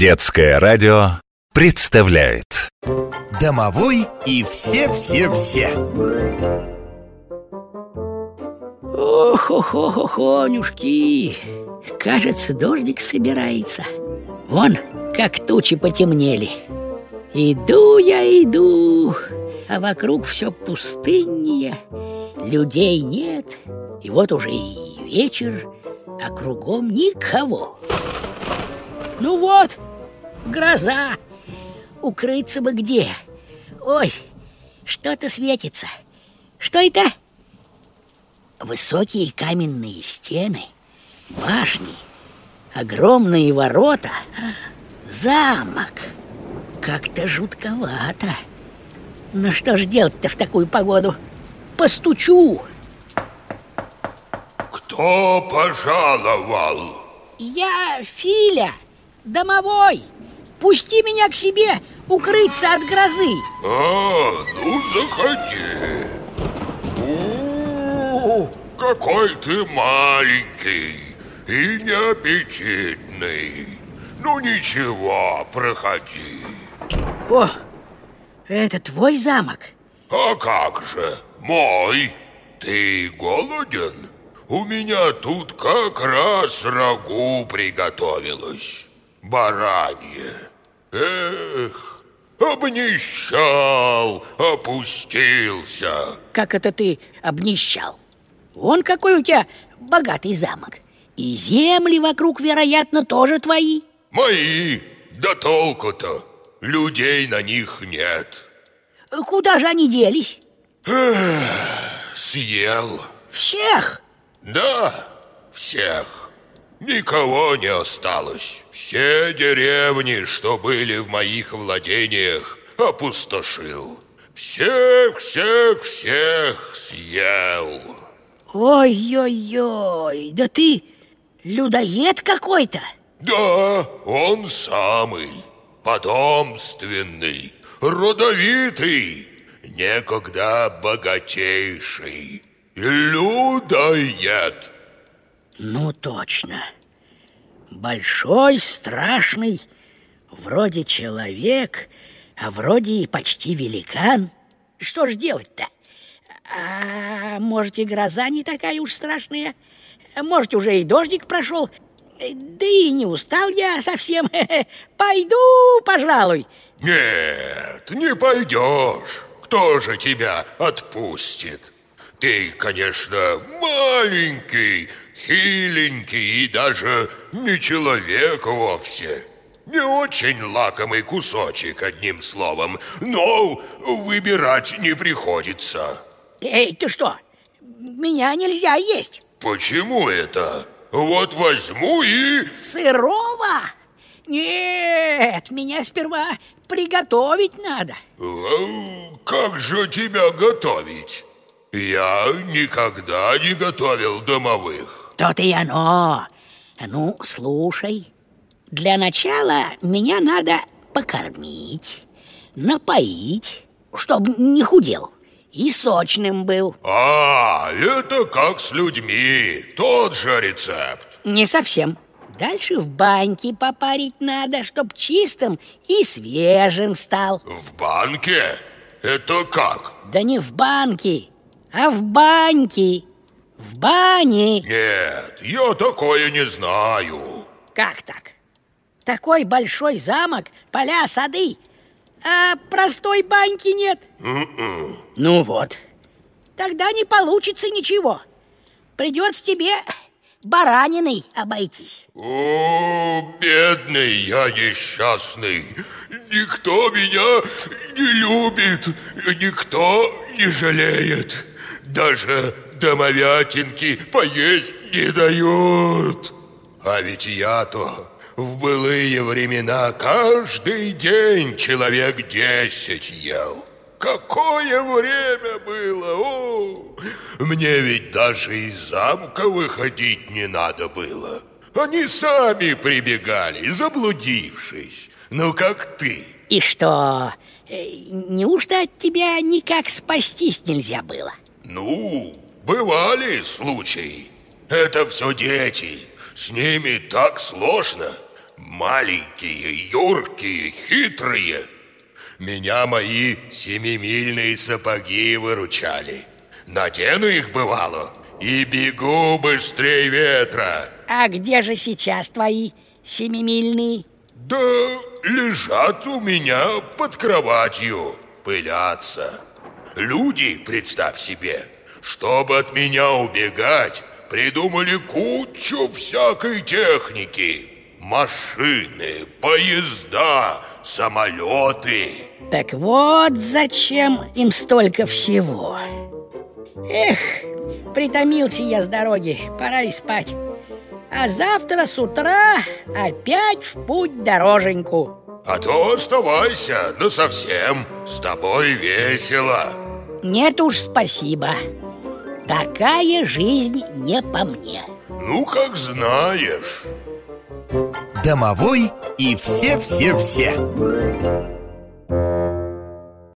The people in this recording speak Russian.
Детское радио представляет. Домовой и все-все-все. Ох-охо-хонюшки Кажется, дождик собирается. Вон, как тучи потемнели. Иду я, иду А вокруг все пустыннее Людей нет И вот уже и вечер А кругом никого. Ну вот, гроза Укрыться бы где Ой, что-то светится Что это? Высокие каменные стены, башни, огромные ворота, замок. Как-то жутковато. Ну что ж делать-то в такую погоду? Постучу. Кто пожаловал? Я Филя, домовой. Пусти меня к себе укрыться от грозы. А, ну заходи. У, какой ты маленький и неаппетитный. Ну ничего, проходи. О, это твой замок? А как же, мой? Ты голоден? У меня тут как раз рагу приготовилось. Баранье. Эх, обнищал, опустился. Как это ты обнищал? Вон какой у тебя богатый замок. И земли вокруг, вероятно, тоже твои. Мои, да толку-то, людей на них нет. Куда же они делись? Съел. Всех? Да, всех. Никого не осталось. Все деревни, что были в моих владениях, опустошил. Всех, всех, всех съел. Ой-ой-ой, да ты людоед какой-то. Да, он самый. Потомственный, родовитый, некогда богатейший. Людоед. Ну, точно. Большой, страшный, вроде человек, а вроде и почти великан. Что ж делать-то? А может, и гроза не такая уж страшная? Может, уже и дождик прошел? Да и не устал я совсем. Пойду, пожалуй. Нет, не пойдешь. Кто же тебя отпустит? Ты, конечно, маленький, хиленький и даже не человек вовсе. Не очень лакомый кусочек, одним словом, но выбирать не приходится. Эй, ты что? Меня нельзя есть. Почему это? Вот возьму и... Сырого? Нет, меня сперва приготовить надо. Как же тебя готовить? Я никогда не готовил домовых. То-то и оно. Ну, слушай. Для начала меня надо покормить, напоить, чтобы не худел и сочным был. А, это как с людьми, тот же рецепт. Не совсем. Дальше в баньке попарить надо, чтоб чистым и свежим стал. В банке? Это как? Да не в банке, а в баньке. В бане. Нет, я такое не знаю. Как так? Такой большой замок, поля, сады, а простой баньки нет. Ну вот. Тогда не получится ничего. Придется тебе бараниной обойтись. О, бедный я несчастный. Никто меня не любит, никто не жалеет. Даже домовятинки поесть не дают. А ведь я-то в былые времена каждый день человек десять ел. Какое время было! О! Мне ведь даже из замка выходить не надо было. Они сами прибегали, заблудившись. Ну, как ты. И что, э, неужто от тебя никак спастись нельзя было? Ну, бывали случаи. Это все дети. С ними так сложно. Маленькие, юркие, хитрые Меня мои семимильные сапоги выручали Надену их бывало и бегу быстрее ветра А где же сейчас твои семимильные? Да лежат у меня под кроватью, пылятся. Люди, представь себе, чтобы от меня убегать Придумали кучу всякой техники. Машины, поезда, самолеты. Так вот зачем им столько всего. Эх, притомился я с дороги, пора и спать А завтра с утра опять в путь дороженьку. А то оставайся, да совсем, с тобой весело. Нет уж, спасибо. Такая жизнь не по мне. Ну, как знаешь. Домовой и все-все-все